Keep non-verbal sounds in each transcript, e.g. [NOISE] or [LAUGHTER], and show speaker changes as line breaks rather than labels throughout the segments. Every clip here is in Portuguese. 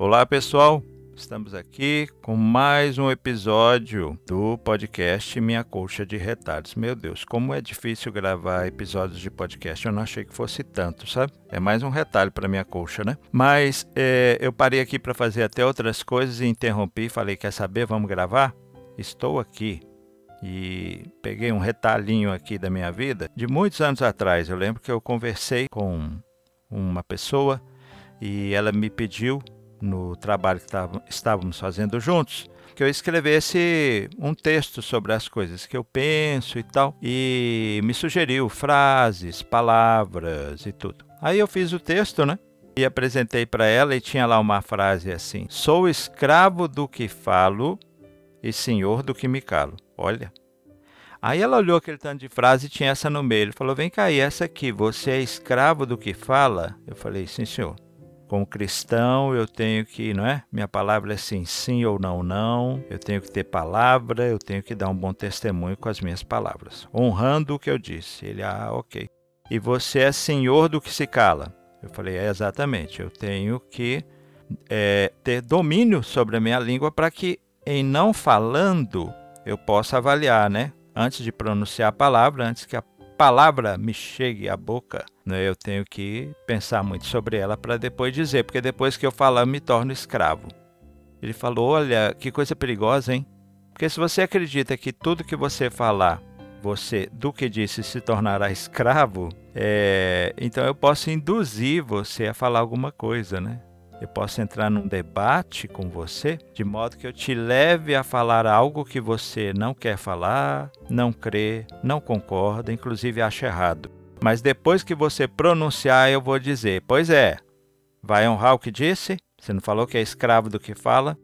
Olá, pessoal. Estamos aqui com mais um episódio do podcast Minha Colcha de Retalhos. Meu Deus, como é difícil gravar episódios de podcast. Eu não achei que fosse tanto, sabe? É mais um retalho para minha colcha, né? Mas é, eu parei aqui para fazer até outras coisas e interrompi. Falei, quer saber? Vamos gravar? Estou aqui e peguei um retalhinho aqui da minha vida de muitos anos atrás. Eu lembro que eu conversei com uma pessoa e ela me pediu no trabalho que estávamos fazendo juntos, que eu escrevesse um texto sobre as coisas que eu penso e tal, e me sugeriu frases, palavras e tudo. Aí eu fiz o texto, né? E apresentei para ela e tinha lá uma frase assim: Sou escravo do que falo e senhor do que me calo. Olha. Aí ela olhou aquele tanto de frase e tinha essa no meio. Ele falou: Vem cá, e essa aqui, você é escravo do que fala? Eu falei: Sim, senhor. Como cristão, eu tenho que, não é? Minha palavra é sim, sim ou não, não. Eu tenho que ter palavra, eu tenho que dar um bom testemunho com as minhas palavras, honrando o que eu disse. Ele, ah, ok. E você é senhor do que se cala. Eu falei, é exatamente. Eu tenho que é, ter domínio sobre a minha língua para que, em não falando, eu possa avaliar, né? Antes de pronunciar a palavra, antes que a palavra me chegue à boca, né, eu tenho que pensar muito sobre ela para depois dizer, porque depois que eu falar, eu me torno escravo. Ele falou: Olha, que coisa perigosa, hein? Porque se você acredita que tudo que você falar, você, do que disse, se tornará escravo, é, então eu posso induzir você a falar alguma coisa, né? Eu posso entrar num debate com você, de modo que eu te leve a falar algo que você não quer falar, não crê, não concorda, inclusive acha errado. Mas depois que você pronunciar, eu vou dizer: Pois é, vai honrar o que disse? Você não falou que é escravo do que fala?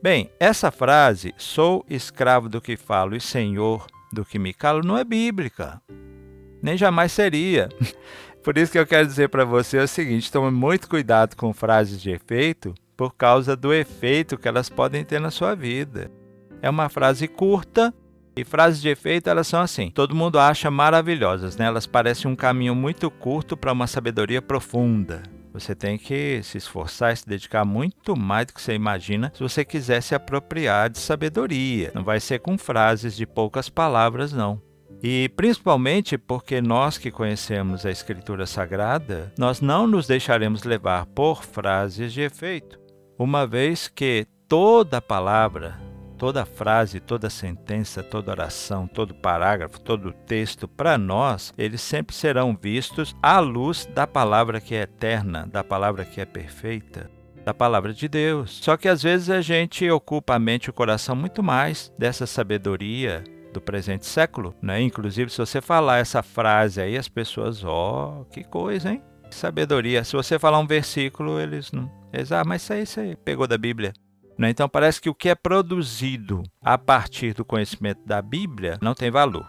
Bem, essa frase, sou escravo do que falo e senhor do que me calo, não é bíblica. Nem jamais seria. [LAUGHS] Por isso que eu quero dizer para você o seguinte: tome muito cuidado com frases de efeito, por causa do efeito que elas podem ter na sua vida. É uma frase curta e frases de efeito elas são assim. Todo mundo acha maravilhosas, né? Elas parecem um caminho muito curto para uma sabedoria profunda. Você tem que se esforçar e se dedicar muito mais do que você imagina se você quiser se apropriar de sabedoria. Não vai ser com frases de poucas palavras, não. E principalmente porque nós que conhecemos a Escritura Sagrada, nós não nos deixaremos levar por frases de efeito, uma vez que toda palavra, toda frase, toda sentença, toda oração, todo parágrafo, todo texto, para nós, eles sempre serão vistos à luz da palavra que é eterna, da palavra que é perfeita da palavra de Deus. Só que às vezes a gente ocupa a mente e o coração muito mais dessa sabedoria, do presente século, né? Inclusive, se você falar essa frase aí, as pessoas, ó, oh, que coisa, hein? Que sabedoria. Se você falar um versículo, eles não. Eles, ah, mas isso aí você pegou da Bíblia. Né? Então, parece que o que é produzido a partir do conhecimento da Bíblia não tem valor.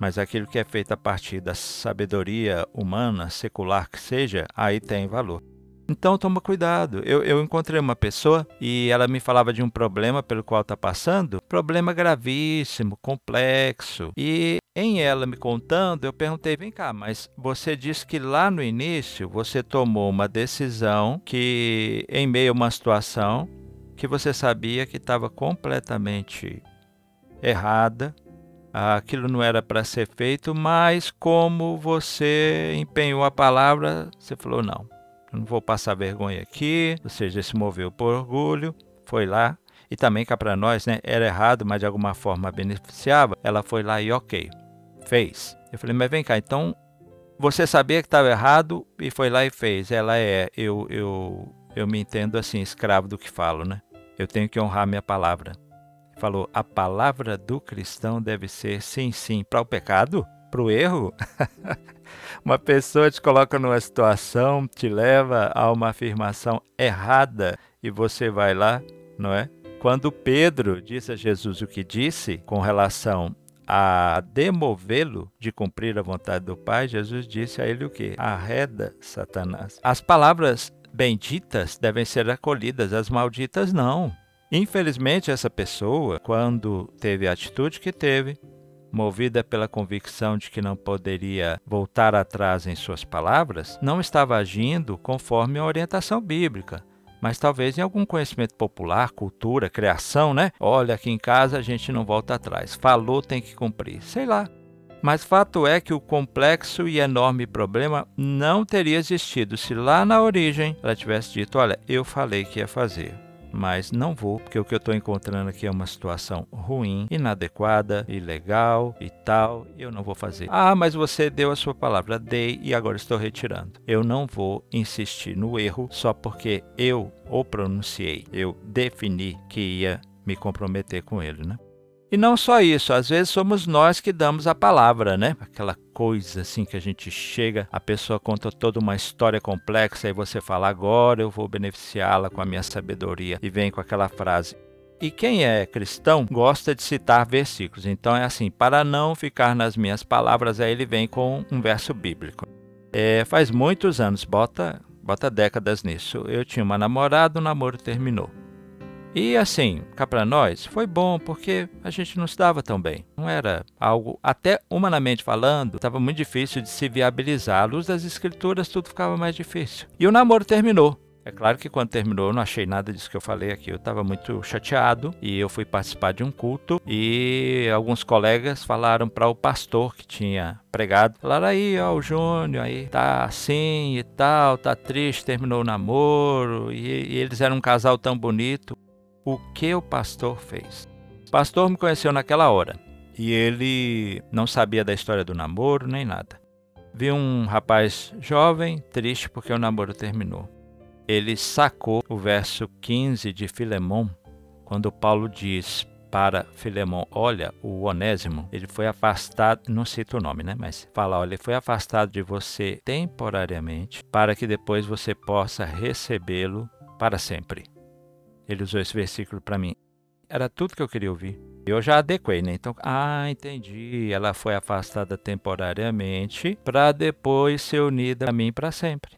Mas aquilo que é feito a partir da sabedoria humana, secular que seja, aí tem valor. Então toma cuidado. Eu, eu encontrei uma pessoa e ela me falava de um problema pelo qual está passando, problema gravíssimo, complexo. E em ela me contando, eu perguntei: vem cá, mas você disse que lá no início você tomou uma decisão que, em meio a uma situação que você sabia que estava completamente errada, aquilo não era para ser feito, mas como você empenhou a palavra, você falou: não, não vou passar vergonha aqui, ou seja, se moveu por orgulho, foi lá, e também cá para nós, né, era errado, mas de alguma forma beneficiava, ela foi lá e ok, fez. Eu falei, mas vem cá, então você sabia que estava errado e foi lá e fez. Ela é, eu, eu, eu me entendo assim, escravo do que falo, né? Eu tenho que honrar minha palavra. Falou, a palavra do cristão deve ser sim, sim, para o pecado, para o erro. [LAUGHS] Uma pessoa te coloca numa situação, te leva a uma afirmação errada e você vai lá, não é? Quando Pedro disse a Jesus o que disse com relação a demovê-lo de cumprir a vontade do Pai, Jesus disse a ele o que? Arreda, Satanás. As palavras benditas devem ser acolhidas, as malditas não. Infelizmente, essa pessoa, quando teve a atitude que teve, movida pela convicção de que não poderia voltar atrás em suas palavras, não estava agindo conforme a orientação bíblica. mas talvez em algum conhecimento popular, cultura, criação, né? Olha, aqui em casa a gente não volta atrás. Falou, tem que cumprir. Sei lá. Mas fato é que o complexo e enorme problema não teria existido se lá na origem ela tivesse dito: Olha, eu falei que ia fazer mas não vou, porque o que eu estou encontrando aqui é uma situação ruim, inadequada, ilegal e tal, eu não vou fazer. Ah, mas você deu a sua palavra, dei e agora estou retirando. Eu não vou insistir no erro só porque eu o pronunciei, eu defini que ia me comprometer com ele, né? E não só isso, às vezes somos nós que damos a palavra, né? Aquela coisa assim que a gente chega, a pessoa conta toda uma história complexa e você fala agora eu vou beneficiá-la com a minha sabedoria e vem com aquela frase. E quem é cristão gosta de citar versículos. Então é assim, para não ficar nas minhas palavras, aí ele vem com um verso bíblico. É, faz muitos anos, bota, bota décadas nisso. Eu tinha uma namorada, o namoro terminou. E assim, cá para nós, foi bom porque a gente não se dava tão bem. Não era algo, até humanamente falando, estava muito difícil de se viabilizar. À luz das escrituras, tudo ficava mais difícil. E o namoro terminou. É claro que quando terminou eu não achei nada disso que eu falei aqui. Eu estava muito chateado e eu fui participar de um culto e alguns colegas falaram para o pastor que tinha pregado, falaram aí, ó, o Júnior aí tá assim e tal, tá triste, terminou o namoro e, e eles eram um casal tão bonito o que o pastor fez. O pastor me conheceu naquela hora e ele não sabia da história do namoro nem nada. Vi um rapaz jovem, triste porque o namoro terminou. Ele sacou o verso 15 de Filemão, quando Paulo diz para Filemão: Olha, o Onésimo, ele foi afastado, não cito o nome, né? Mas fala: Olha, ele foi afastado de você temporariamente, para que depois você possa recebê-lo para sempre. Ele usou esse versículo para mim. Era tudo que eu queria ouvir. Eu já adequei, né? Então, ah, entendi. Ela foi afastada temporariamente para depois ser unida a mim para sempre.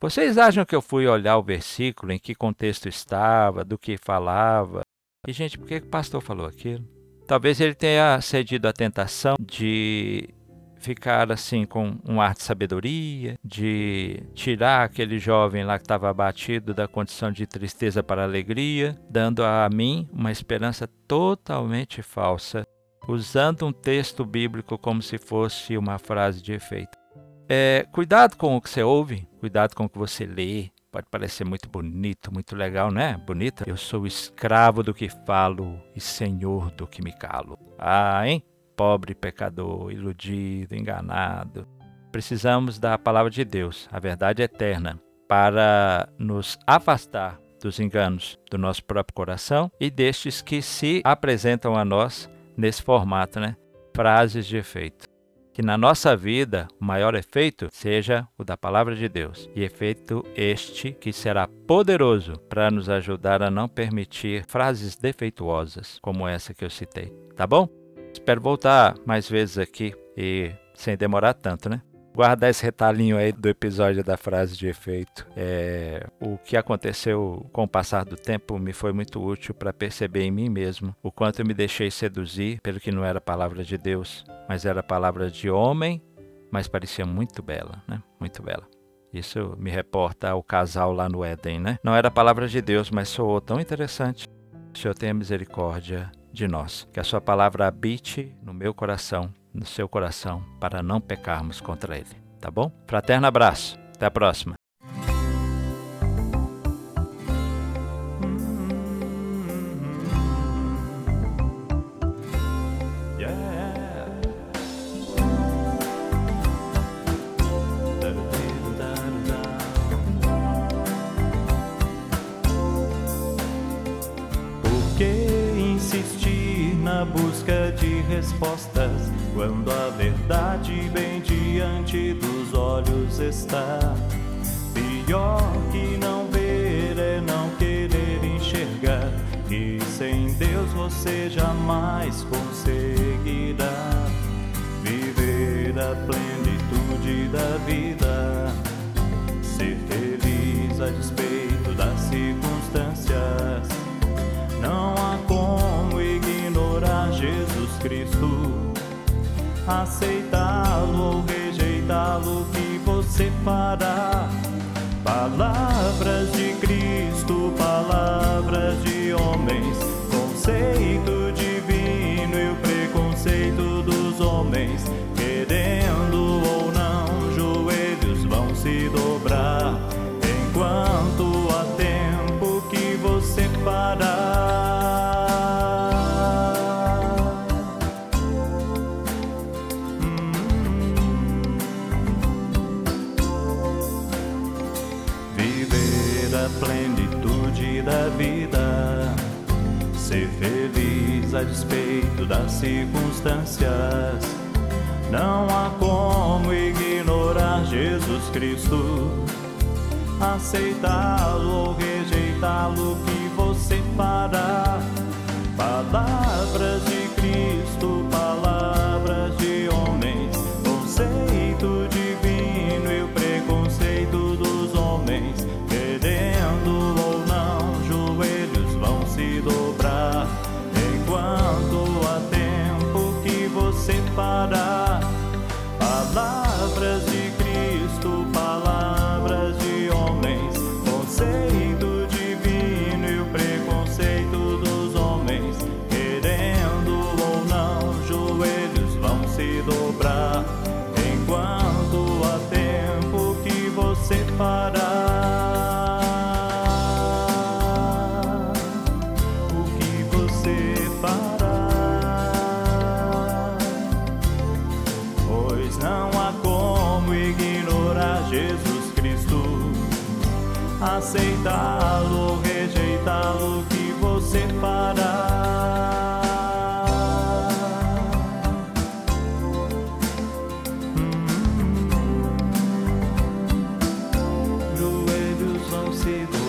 Vocês acham que eu fui olhar o versículo, em que contexto estava, do que falava? E, gente, por que o pastor falou aquilo? Talvez ele tenha cedido à tentação de ficar assim com um ar de sabedoria, de tirar aquele jovem lá que estava abatido da condição de tristeza para alegria, dando a mim uma esperança totalmente falsa, usando um texto bíblico como se fosse uma frase de efeito. É, cuidado com o que você ouve, cuidado com o que você lê. Pode parecer muito bonito, muito legal, né? Bonita. Eu sou escravo do que falo e senhor do que me calo. Ah, hein? Pobre pecador, iludido, enganado. Precisamos da palavra de Deus, a verdade eterna, para nos afastar dos enganos do nosso próprio coração e destes que se apresentam a nós nesse formato, né? Frases de efeito. Que na nossa vida o maior efeito seja o da palavra de Deus, e efeito este que será poderoso para nos ajudar a não permitir frases defeituosas como essa que eu citei. Tá bom? Espero voltar mais vezes aqui e sem demorar tanto, né? Guardar esse retalhinho aí do episódio da frase de efeito. É, o que aconteceu com o passar do tempo me foi muito útil para perceber em mim mesmo o quanto eu me deixei seduzir pelo que não era palavra de Deus, mas era palavra de homem, mas parecia muito bela, né? Muito bela. Isso me reporta ao casal lá no Éden, né? Não era palavra de Deus, mas soou tão interessante. O Senhor tenha misericórdia de nós. Que a Sua palavra habite no meu coração, no seu coração, para não pecarmos contra Ele. Tá bom? Fraterno abraço. Até a próxima.
Busca de respostas quando a verdade bem diante dos olhos está. Pior que não ver é não querer enxergar que sem Deus você jamais conseguirá viver a plenitude da vida, Aceitá-lo ou rejeitá-lo, que você fará? Palavras de plenitude da vida. Ser feliz a despeito das circunstâncias. Não há como ignorar Jesus Cristo, aceitá-lo ou rejeitá-lo
que você fará. Falar Jesus Cristo. Aceitá-lo, rejeitá-lo, que você fará. Hum, joelhos vão se